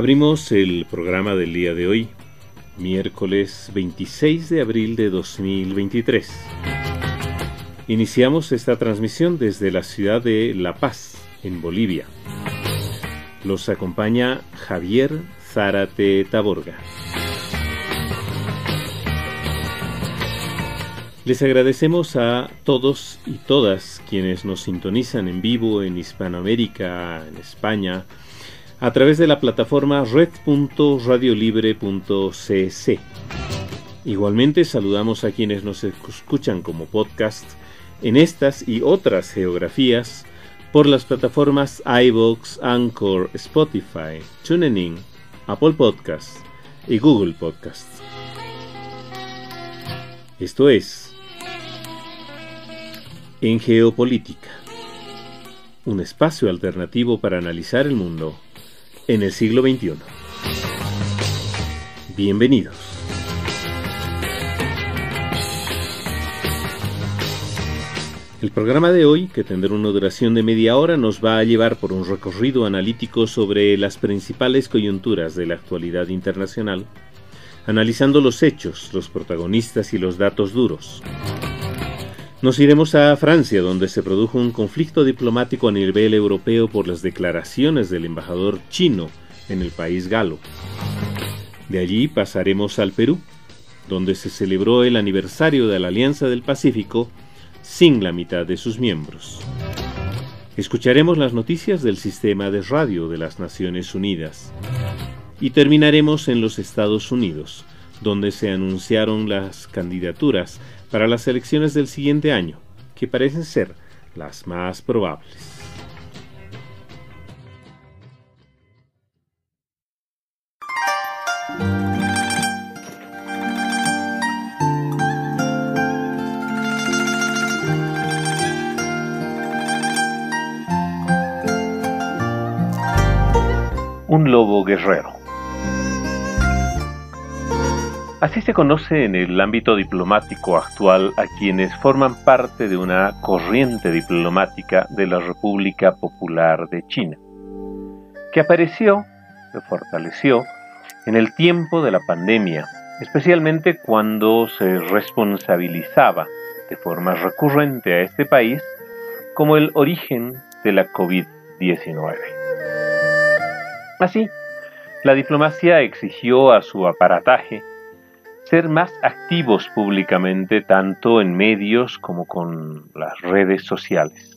Abrimos el programa del día de hoy, miércoles 26 de abril de 2023. Iniciamos esta transmisión desde la ciudad de La Paz, en Bolivia. Los acompaña Javier Zárate Taborga. Les agradecemos a todos y todas quienes nos sintonizan en vivo en Hispanoamérica, en España, a través de la plataforma red.radiolibre.cc. Igualmente saludamos a quienes nos escuchan como podcast en estas y otras geografías por las plataformas iVoox, Anchor, Spotify, TuneIn, Apple Podcasts y Google Podcasts. Esto es En Geopolítica, un espacio alternativo para analizar el mundo en el siglo XXI. Bienvenidos. El programa de hoy, que tendrá una duración de media hora, nos va a llevar por un recorrido analítico sobre las principales coyunturas de la actualidad internacional, analizando los hechos, los protagonistas y los datos duros. Nos iremos a Francia, donde se produjo un conflicto diplomático a nivel europeo por las declaraciones del embajador chino en el país galo. De allí pasaremos al Perú, donde se celebró el aniversario de la Alianza del Pacífico sin la mitad de sus miembros. Escucharemos las noticias del sistema de radio de las Naciones Unidas. Y terminaremos en los Estados Unidos, donde se anunciaron las candidaturas para las elecciones del siguiente año, que parecen ser las más probables. Un lobo guerrero. Así se conoce en el ámbito diplomático actual a quienes forman parte de una corriente diplomática de la República Popular de China, que apareció, se fortaleció, en el tiempo de la pandemia, especialmente cuando se responsabilizaba de forma recurrente a este país como el origen de la COVID-19. Así, la diplomacia exigió a su aparataje ser más activos públicamente tanto en medios como con las redes sociales,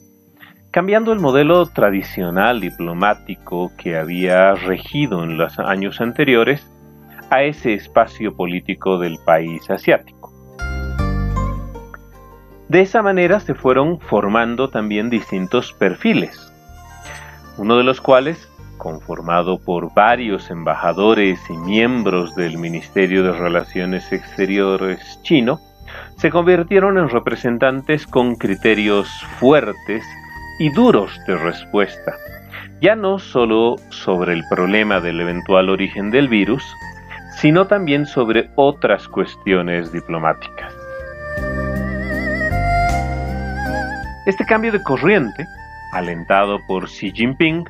cambiando el modelo tradicional diplomático que había regido en los años anteriores a ese espacio político del país asiático. De esa manera se fueron formando también distintos perfiles, uno de los cuales conformado por varios embajadores y miembros del Ministerio de Relaciones Exteriores chino, se convirtieron en representantes con criterios fuertes y duros de respuesta, ya no solo sobre el problema del eventual origen del virus, sino también sobre otras cuestiones diplomáticas. Este cambio de corriente, alentado por Xi Jinping,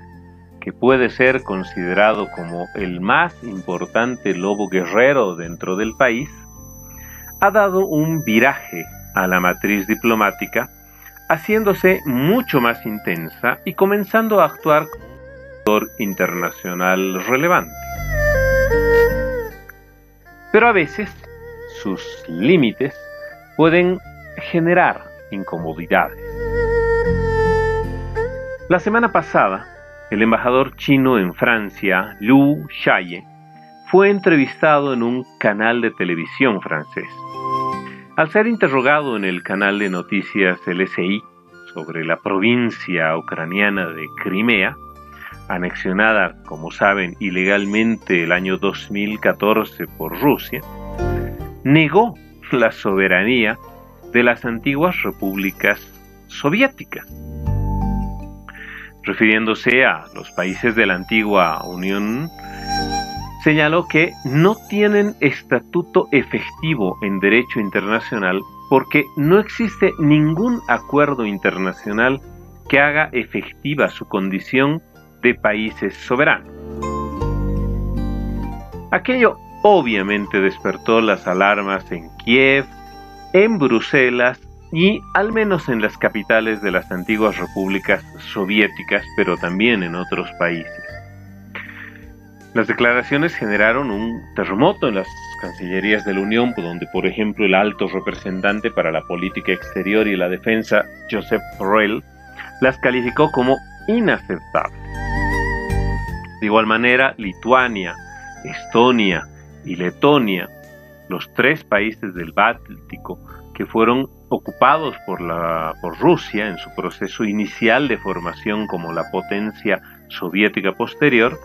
que puede ser considerado como el más importante lobo guerrero dentro del país, ha dado un viraje a la matriz diplomática, haciéndose mucho más intensa y comenzando a actuar como un actor internacional relevante. Pero a veces sus límites pueden generar incomodidades. La semana pasada, el embajador chino en Francia, Liu Shaye, fue entrevistado en un canal de televisión francés. Al ser interrogado en el canal de noticias LSI sobre la provincia ucraniana de Crimea, anexionada, como saben, ilegalmente el año 2014 por Rusia, negó la soberanía de las antiguas repúblicas soviéticas refiriéndose a los países de la antigua Unión, señaló que no tienen estatuto efectivo en derecho internacional porque no existe ningún acuerdo internacional que haga efectiva su condición de países soberanos. Aquello obviamente despertó las alarmas en Kiev, en Bruselas y al menos en las capitales de las antiguas repúblicas soviéticas, pero también en otros países. Las declaraciones generaron un terremoto en las cancillerías de la Unión, donde por ejemplo el alto representante para la política exterior y la defensa, Joseph Borrell, las calificó como inaceptables. De igual manera, Lituania, Estonia y Letonia, los tres países del Báltico que fueron ocupados por, la, Rusia en su proceso inicial de formación como la potencia soviética posterior,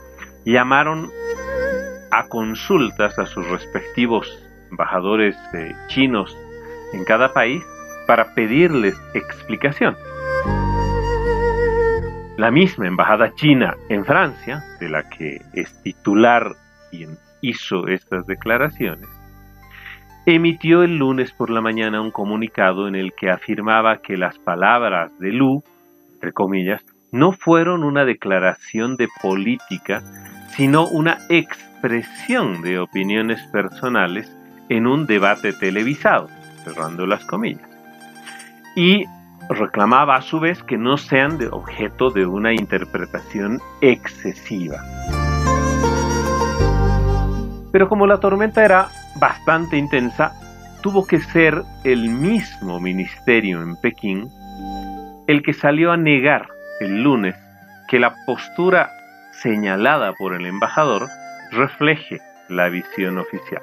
llamaron a consultas a sus respectivos embajadores eh, chinos en cada país para pedirles explicación. La misma embajada china en Francia, de la que es titular quien hizo estas declaraciones, emitió el lunes por la mañana un comunicado en el que afirmaba que las palabras de Lu, entre comillas, no fueron una declaración de política sino una expresión de opiniones personales en un debate televisado, cerrando las comillas. Y reclamaba a su vez que no sean de objeto de una interpretación excesiva. Pero como la tormenta era bastante intensa, tuvo que ser el mismo ministerio en Pekín el que salió a negar el lunes que la postura señalada por el embajador refleje la visión oficial.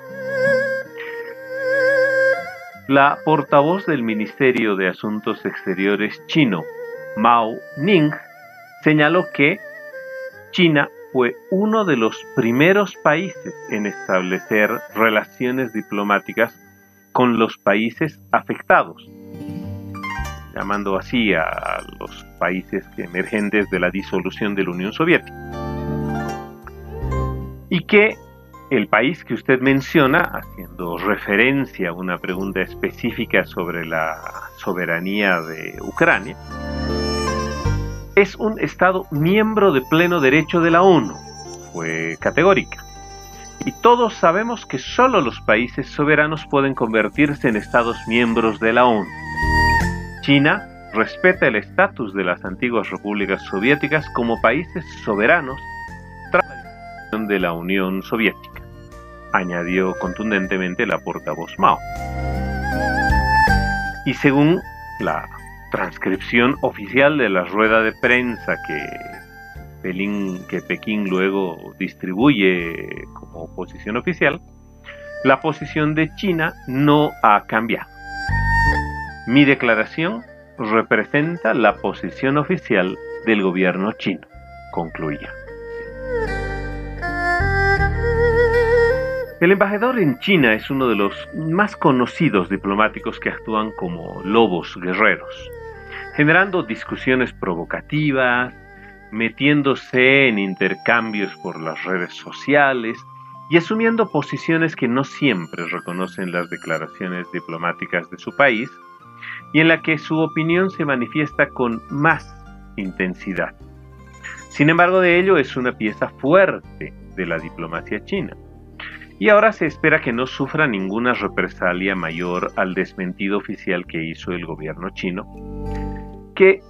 La portavoz del Ministerio de Asuntos Exteriores chino, Mao Ning, señaló que China fue uno de los primeros países en establecer relaciones diplomáticas con los países afectados, llamando así a los países emergentes de la disolución de la Unión Soviética. Y que el país que usted menciona, haciendo referencia a una pregunta específica sobre la soberanía de Ucrania, es un Estado miembro de pleno derecho de la ONU. Fue categórica. Y todos sabemos que solo los países soberanos pueden convertirse en Estados miembros de la ONU. China respeta el estatus de las antiguas repúblicas soviéticas como países soberanos de la Unión Soviética, añadió contundentemente la portavoz Mao. Y según la transcripción oficial de la rueda de prensa que, que Pekín luego distribuye como posición oficial, la posición de China no ha cambiado. Mi declaración representa la posición oficial del gobierno chino, concluía. El embajador en China es uno de los más conocidos diplomáticos que actúan como lobos guerreros, generando discusiones provocativas, metiéndose en intercambios por las redes sociales y asumiendo posiciones que no siempre reconocen las declaraciones diplomáticas de su país y en la que su opinión se manifiesta con más intensidad. Sin embargo, de ello es una pieza fuerte de la diplomacia china y ahora se espera que no sufra ninguna represalia mayor al desmentido oficial que hizo el gobierno chino, que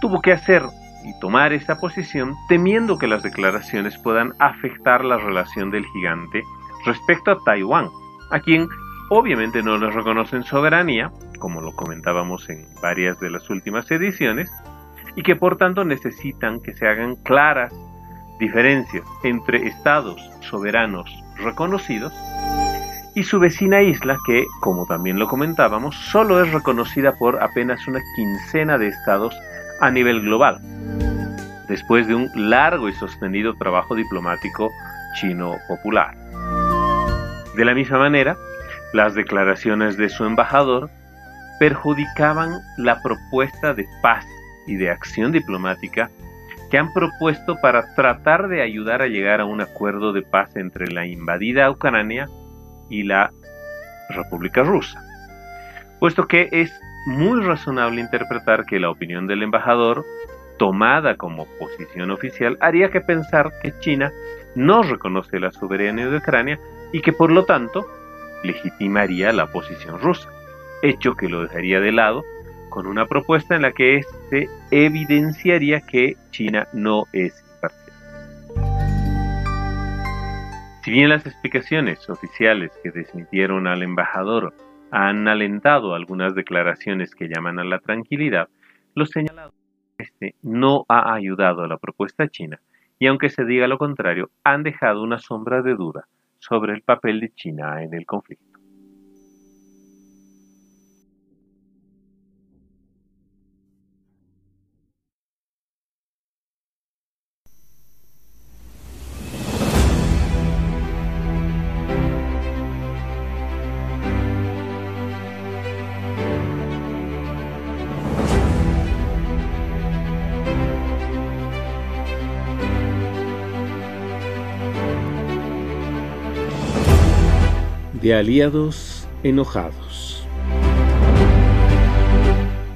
tuvo que hacer y tomar esa posición temiendo que las declaraciones puedan afectar la relación del gigante respecto a Taiwán, a quien obviamente no le reconocen soberanía, como lo comentábamos en varias de las últimas ediciones, y que por tanto necesitan que se hagan claras diferencias entre estados soberanos reconocidos y su vecina isla que, como también lo comentábamos, solo es reconocida por apenas una quincena de estados a nivel global, después de un largo y sostenido trabajo diplomático chino popular. De la misma manera, las declaraciones de su embajador perjudicaban la propuesta de paz y de acción diplomática que han propuesto para tratar de ayudar a llegar a un acuerdo de paz entre la invadida Ucrania y la República Rusa, puesto que es muy razonable interpretar que la opinión del embajador, tomada como posición oficial, haría que pensar que China no reconoce la soberanía de Ucrania y que por lo tanto legitimaría la posición rusa, hecho que lo dejaría de lado con una propuesta en la que se evidenciaría que China no es Si bien las explicaciones oficiales que desmitieron al embajador han alentado algunas declaraciones que llaman a la tranquilidad, lo señalado este no ha ayudado a la propuesta china y aunque se diga lo contrario, han dejado una sombra de duda sobre el papel de China en el conflicto. De aliados enojados.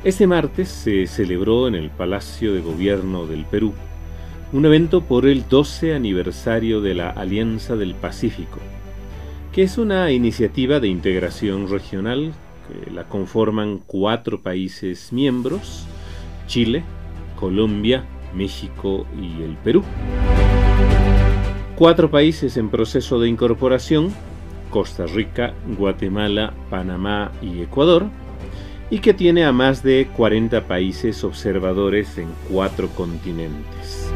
Este martes se celebró en el Palacio de Gobierno del Perú un evento por el 12 aniversario de la Alianza del Pacífico, que es una iniciativa de integración regional que la conforman cuatro países miembros, Chile, Colombia, México y el Perú. Cuatro países en proceso de incorporación Costa Rica, Guatemala, Panamá y Ecuador, y que tiene a más de 40 países observadores en cuatro continentes.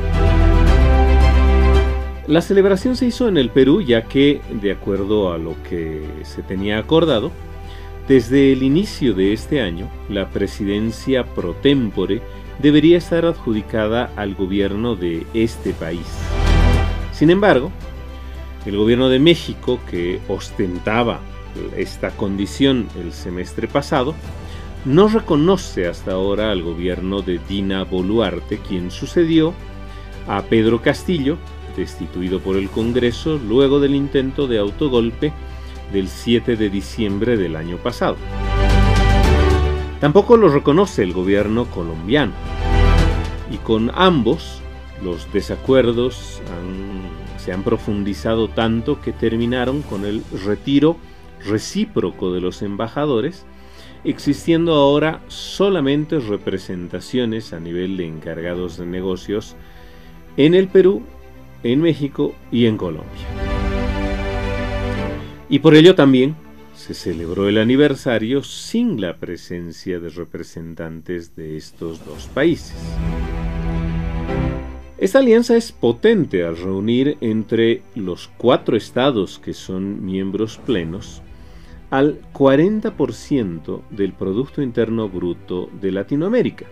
La celebración se hizo en el Perú ya que, de acuerdo a lo que se tenía acordado, desde el inicio de este año, la presidencia pro tempore debería estar adjudicada al gobierno de este país. Sin embargo, el gobierno de México, que ostentaba esta condición el semestre pasado, no reconoce hasta ahora al gobierno de Dina Boluarte, quien sucedió a Pedro Castillo, destituido por el Congreso luego del intento de autogolpe del 7 de diciembre del año pasado. Tampoco lo reconoce el gobierno colombiano. Y con ambos los desacuerdos se han profundizado tanto que terminaron con el retiro recíproco de los embajadores, existiendo ahora solamente representaciones a nivel de encargados de negocios en el Perú, en México y en Colombia. Y por ello también se celebró el aniversario sin la presencia de representantes de estos dos países. Esta alianza es potente al reunir entre los cuatro estados que son miembros plenos al 40% del Producto Interno Bruto de Latinoamérica.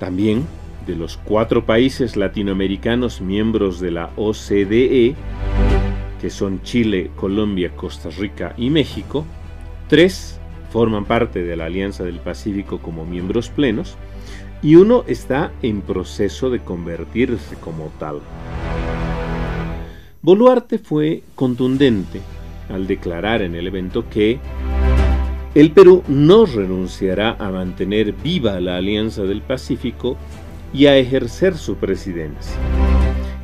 También de los cuatro países latinoamericanos miembros de la OCDE, que son Chile, Colombia, Costa Rica y México, tres forman parte de la Alianza del Pacífico como miembros plenos, y uno está en proceso de convertirse como tal. Boluarte fue contundente al declarar en el evento que el Perú no renunciará a mantener viva la Alianza del Pacífico y a ejercer su presidencia.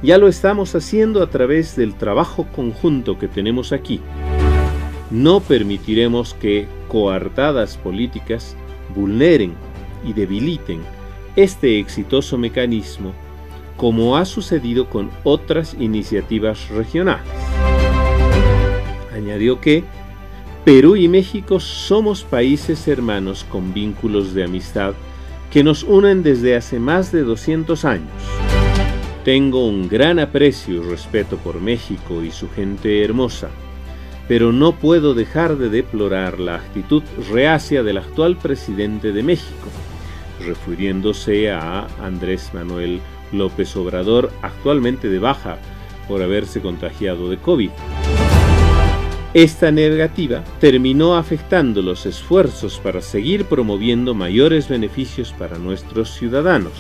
Ya lo estamos haciendo a través del trabajo conjunto que tenemos aquí. No permitiremos que coartadas políticas vulneren y debiliten este exitoso mecanismo como ha sucedido con otras iniciativas regionales. Añadió que Perú y México somos países hermanos con vínculos de amistad que nos unen desde hace más de 200 años. Tengo un gran aprecio y respeto por México y su gente hermosa, pero no puedo dejar de deplorar la actitud reacia del actual presidente de México, refiriéndose a Andrés Manuel López Obrador, actualmente de baja por haberse contagiado de COVID. Esta negativa terminó afectando los esfuerzos para seguir promoviendo mayores beneficios para nuestros ciudadanos,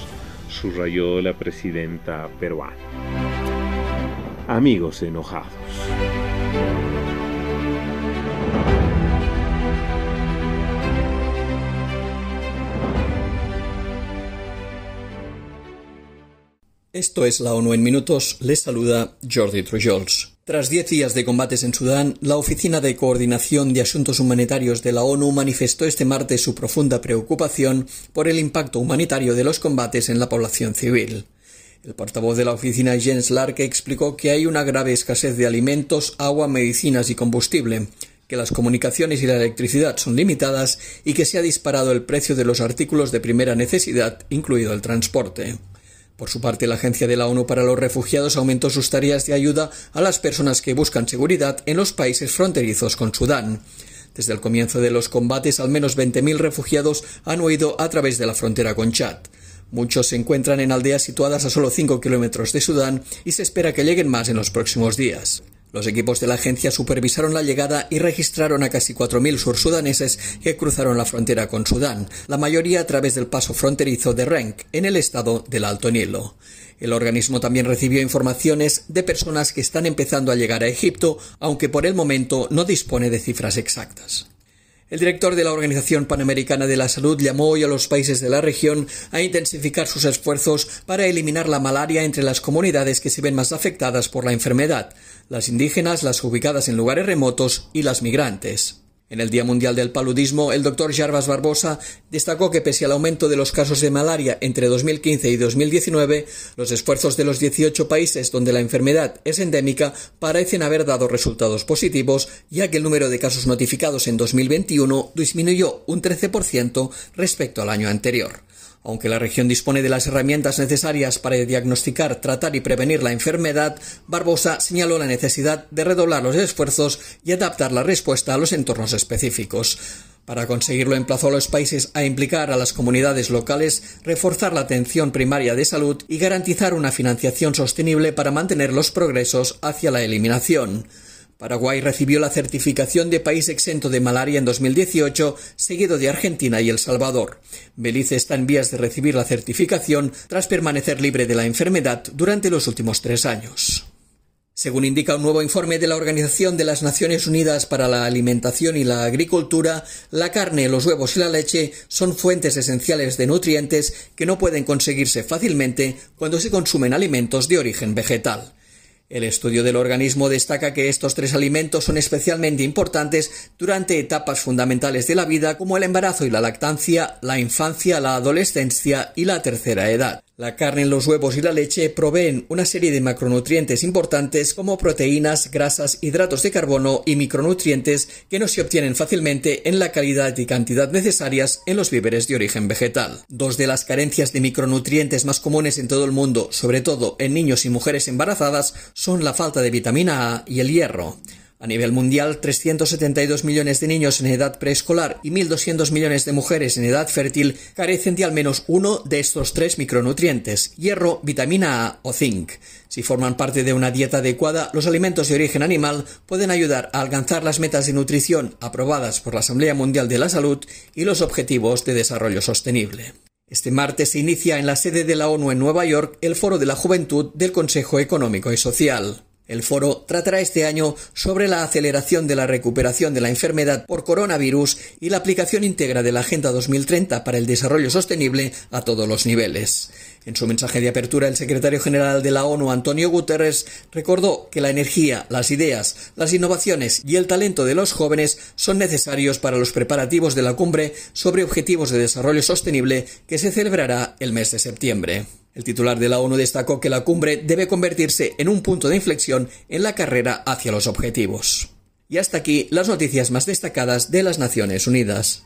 subrayó la presidenta peruana. Amigos enojados. Esto es la ONU en minutos. Les saluda Jordi Trujols. Tras diez días de combates en Sudán, la Oficina de Coordinación de Asuntos Humanitarios de la ONU manifestó este martes su profunda preocupación por el impacto humanitario de los combates en la población civil. El portavoz de la oficina Jens Larke explicó que hay una grave escasez de alimentos, agua, medicinas y combustible, que las comunicaciones y la electricidad son limitadas y que se ha disparado el precio de los artículos de primera necesidad, incluido el transporte. Por su parte, la Agencia de la ONU para los Refugiados aumentó sus tareas de ayuda a las personas que buscan seguridad en los países fronterizos con Sudán. Desde el comienzo de los combates, al menos 20.000 refugiados han huido a través de la frontera con Chad. Muchos se encuentran en aldeas situadas a solo 5 kilómetros de Sudán y se espera que lleguen más en los próximos días. Los equipos de la agencia supervisaron la llegada y registraron a casi 4.000 sursudaneses que cruzaron la frontera con Sudán, la mayoría a través del paso fronterizo de Renk, en el estado del Alto Nilo. El organismo también recibió informaciones de personas que están empezando a llegar a Egipto, aunque por el momento no dispone de cifras exactas. El director de la Organización Panamericana de la Salud llamó hoy a los países de la región a intensificar sus esfuerzos para eliminar la malaria entre las comunidades que se ven más afectadas por la enfermedad, las indígenas, las ubicadas en lugares remotos y las migrantes. En el Día Mundial del Paludismo, el doctor Jarbas Barbosa destacó que pese al aumento de los casos de malaria entre 2015 y 2019, los esfuerzos de los 18 países donde la enfermedad es endémica parecen haber dado resultados positivos, ya que el número de casos notificados en 2021 disminuyó un 13% respecto al año anterior. Aunque la región dispone de las herramientas necesarias para diagnosticar, tratar y prevenir la enfermedad, Barbosa señaló la necesidad de redoblar los esfuerzos y adaptar la respuesta a los entornos específicos. Para conseguirlo emplazó a los países a implicar a las comunidades locales, reforzar la atención primaria de salud y garantizar una financiación sostenible para mantener los progresos hacia la eliminación. Paraguay recibió la certificación de país exento de malaria en 2018, seguido de Argentina y El Salvador. Belice está en vías de recibir la certificación tras permanecer libre de la enfermedad durante los últimos tres años. Según indica un nuevo informe de la Organización de las Naciones Unidas para la Alimentación y la Agricultura, la carne, los huevos y la leche son fuentes esenciales de nutrientes que no pueden conseguirse fácilmente cuando se consumen alimentos de origen vegetal. El estudio del organismo destaca que estos tres alimentos son especialmente importantes durante etapas fundamentales de la vida como el embarazo y la lactancia, la infancia, la adolescencia y la tercera edad. La carne, los huevos y la leche proveen una serie de macronutrientes importantes como proteínas, grasas, hidratos de carbono y micronutrientes que no se obtienen fácilmente en la calidad y cantidad necesarias en los víveres de origen vegetal. Dos de las carencias de micronutrientes más comunes en todo el mundo, sobre todo en niños y mujeres embarazadas, son la falta de vitamina A y el hierro. A nivel mundial, 372 millones de niños en edad preescolar y 1.200 millones de mujeres en edad fértil carecen de al menos uno de estos tres micronutrientes, hierro, vitamina A o zinc. Si forman parte de una dieta adecuada, los alimentos de origen animal pueden ayudar a alcanzar las metas de nutrición aprobadas por la Asamblea Mundial de la Salud y los Objetivos de Desarrollo Sostenible. Este martes se inicia en la sede de la ONU en Nueva York el Foro de la Juventud del Consejo Económico y Social. El foro tratará este año sobre la aceleración de la recuperación de la enfermedad por coronavirus y la aplicación íntegra de la Agenda 2030 para el Desarrollo Sostenible a todos los niveles. En su mensaje de apertura, el secretario general de la ONU, Antonio Guterres, recordó que la energía, las ideas, las innovaciones y el talento de los jóvenes son necesarios para los preparativos de la cumbre sobre objetivos de desarrollo sostenible que se celebrará el mes de septiembre. El titular de la ONU destacó que la cumbre debe convertirse en un punto de inflexión en la carrera hacia los objetivos. Y hasta aquí las noticias más destacadas de las Naciones Unidas.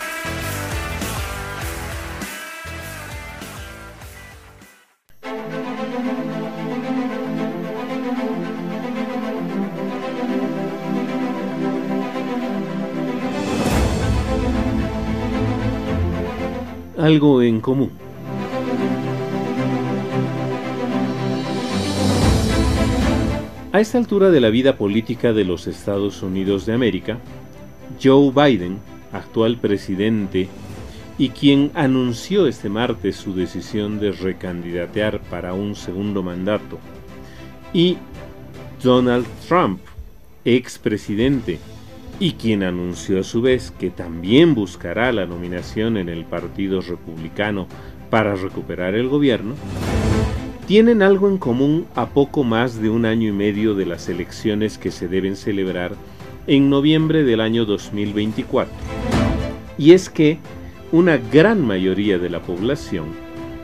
Algo en común. A esta altura de la vida política de los Estados Unidos de América, Joe Biden, actual presidente y quien anunció este martes su decisión de recandidatear para un segundo mandato, y Donald Trump, expresidente, y quien anunció a su vez que también buscará la nominación en el Partido Republicano para recuperar el gobierno, tienen algo en común a poco más de un año y medio de las elecciones que se deben celebrar en noviembre del año 2024. Y es que una gran mayoría de la población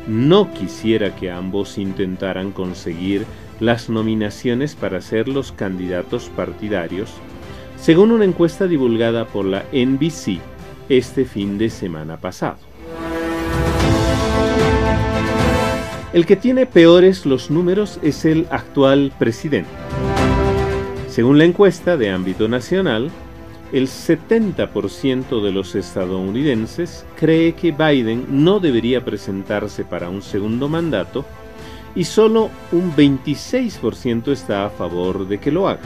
no quisiera que ambos intentaran conseguir las nominaciones para ser los candidatos partidarios, según una encuesta divulgada por la NBC este fin de semana pasado. El que tiene peores los números es el actual presidente. Según la encuesta de ámbito nacional, el 70% de los estadounidenses cree que Biden no debería presentarse para un segundo mandato y solo un 26% está a favor de que lo haga.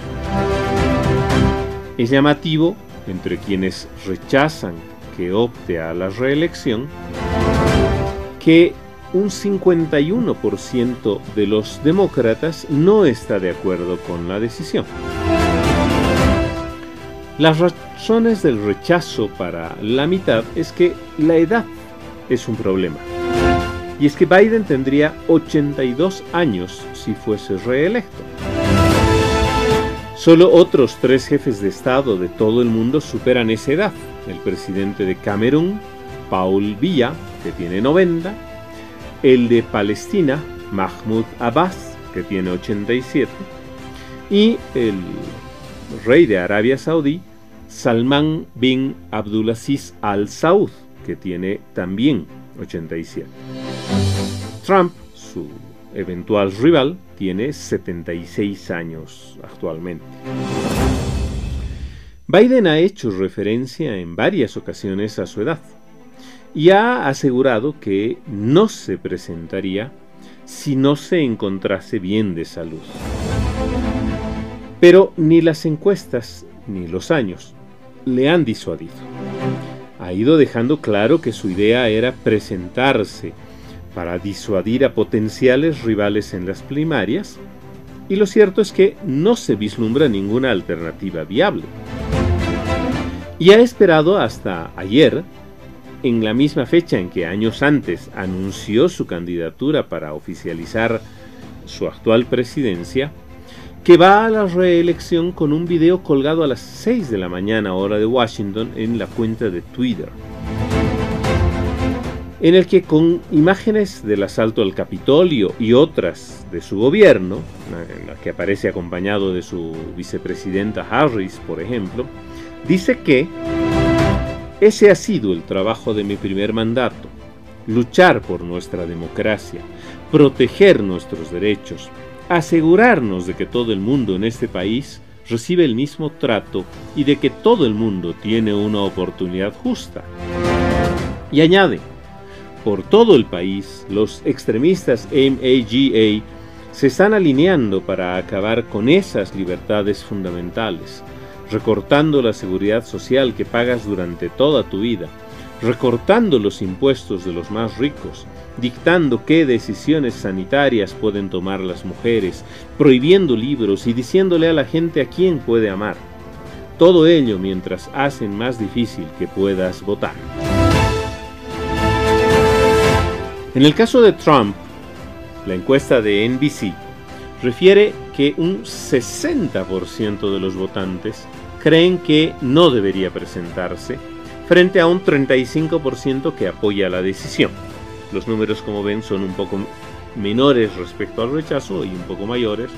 Es llamativo, entre quienes rechazan que opte a la reelección, que un 51% de los demócratas no está de acuerdo con la decisión. Las razones del rechazo para la mitad es que la edad es un problema. Y es que Biden tendría 82 años si fuese reelecto. Solo otros tres jefes de Estado de todo el mundo superan esa edad. El presidente de Camerún, Paul Villa, que tiene 90, el de Palestina, Mahmoud Abbas, que tiene 87, y el rey de Arabia Saudí, Salman bin Abdulaziz al Saud, que tiene también 87. Trump, eventual rival, tiene 76 años actualmente. Biden ha hecho referencia en varias ocasiones a su edad y ha asegurado que no se presentaría si no se encontrase bien de salud. Pero ni las encuestas ni los años le han disuadido. Ha ido dejando claro que su idea era presentarse para disuadir a potenciales rivales en las primarias, y lo cierto es que no se vislumbra ninguna alternativa viable. Y ha esperado hasta ayer, en la misma fecha en que años antes anunció su candidatura para oficializar su actual presidencia, que va a la reelección con un video colgado a las 6 de la mañana hora de Washington en la cuenta de Twitter, en el que con imágenes del asalto al Capitolio y otras de su gobierno, en la que aparece acompañado de su vicepresidenta Harris, por ejemplo, dice que ese ha sido el trabajo de mi primer mandato, luchar por nuestra democracia, proteger nuestros derechos, asegurarnos de que todo el mundo en este país recibe el mismo trato y de que todo el mundo tiene una oportunidad justa. Y añade, por todo el país, los extremistas MAGA se están alineando para acabar con esas libertades fundamentales, recortando la seguridad social que pagas durante toda tu vida, recortando los impuestos de los más ricos, dictando qué decisiones sanitarias pueden tomar las mujeres, prohibiendo libros y diciéndole a la gente a quién puede amar. Todo ello mientras hacen más difícil que puedas votar. En el caso de Trump, la encuesta de NBC refiere que un 60% de los votantes creen que no debería presentarse frente a un 35% que apoya la decisión. Los números, como ven, son un poco menores respecto al rechazo y un poco mayores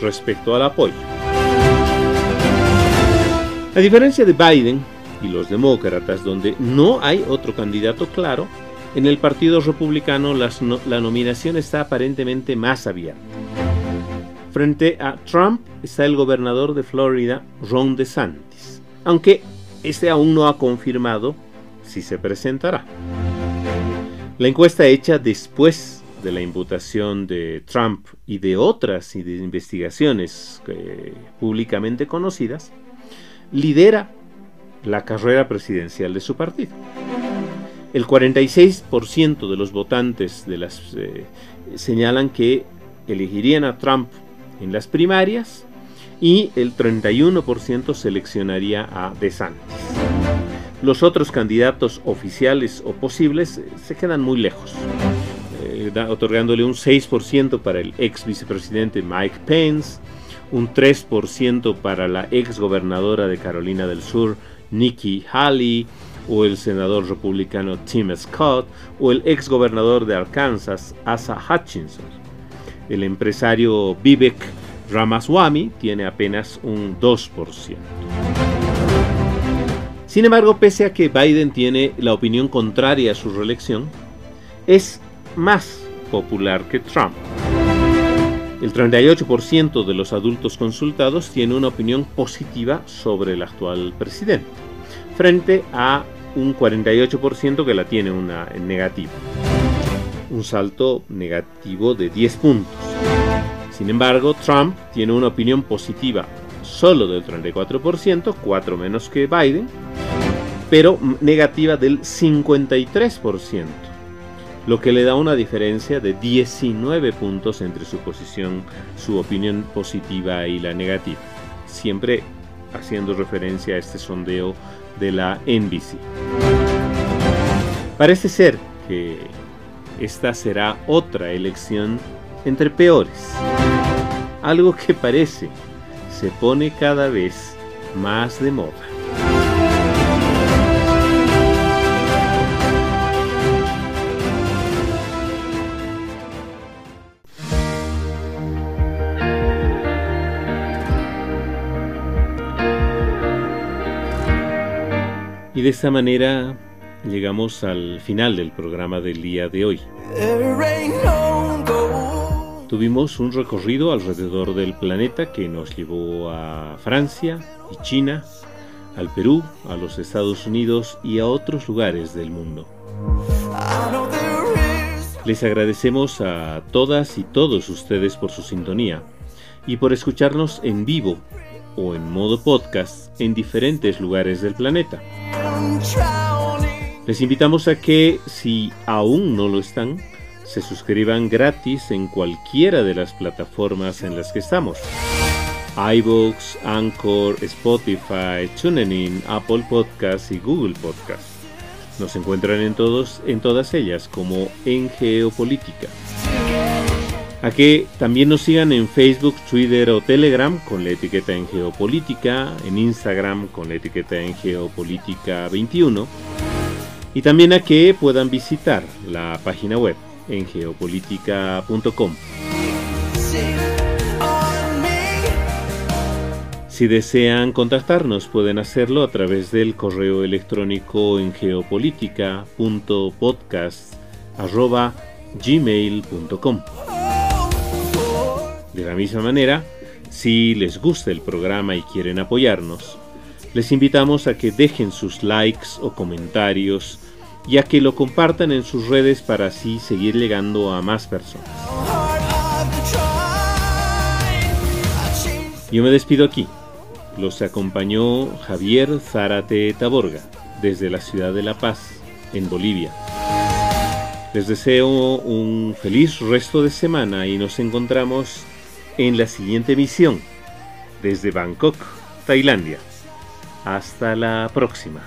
respecto al apoyo. A diferencia de Biden y los demócratas, donde no hay otro candidato claro, en el Partido Republicano la nominación está aparentemente más abierta. Frente a Trump está el gobernador de Florida, Ron DeSantis, aunque este aún no ha confirmado si se presentará. La encuesta hecha después de la imputación de Trump y de otras investigaciones eh, públicamente conocidas, lidera la carrera presidencial de su partido. El 46% de los votantes de las, eh, señalan que elegirían a Trump en las primarias y el 31% seleccionaría a DeSantis. Los otros candidatos oficiales o posibles eh, se quedan muy lejos, eh, otorgándole un 6% para el ex vicepresidente Mike Pence, un 3% para la ex gobernadora de Carolina del Sur, Nikki Haley, o el senador republicano Tim Scott, o el ex gobernador de Arkansas, Asa Hutchinson. El empresario Vivek Ramaswamy tiene apenas un 2%. Sin embargo, pese a que Biden tiene la opinión contraria a su reelección, es más popular que Trump. El 38% de los adultos consultados tiene una opinión positiva sobre el actual presidente, frente a un 48% que la tiene una negativa. Un salto negativo de 10 puntos. Sin embargo, Trump tiene una opinión positiva solo del 34%, 4 menos que Biden, pero negativa del 53%, lo que le da una diferencia de 19 puntos entre su posición, su opinión positiva y la negativa, siempre haciendo referencia a este sondeo de la NBC. Parece ser que esta será otra elección entre peores. Algo que parece se pone cada vez más de moda. Y de esta manera llegamos al final del programa del día de hoy. Tuvimos un recorrido alrededor del planeta que nos llevó a Francia y China, al Perú, a los Estados Unidos y a otros lugares del mundo. Les agradecemos a todas y todos ustedes por su sintonía y por escucharnos en vivo o en modo podcast en diferentes lugares del planeta. Les invitamos a que, si aún no lo están, se suscriban gratis en cualquiera de las plataformas en las que estamos. iVoox, Anchor, Spotify, TuneIn, Apple Podcasts y Google Podcasts. Nos encuentran en, todos, en todas ellas como en Geopolítica. A que también nos sigan en Facebook, Twitter o Telegram con la etiqueta en Geopolítica, en Instagram con la etiqueta en Geopolítica 21 y también a que puedan visitar la página web en geopolítica.com. Si desean contactarnos pueden hacerlo a través del correo electrónico en geopolítica.podcast.gmail.com. De la misma manera, si les gusta el programa y quieren apoyarnos, les invitamos a que dejen sus likes o comentarios y a que lo compartan en sus redes para así seguir llegando a más personas. Yo me despido aquí. Los acompañó Javier Zárate Taborga desde la ciudad de La Paz, en Bolivia. Les deseo un feliz resto de semana y nos encontramos en la siguiente emisión desde Bangkok, Tailandia. Hasta la próxima.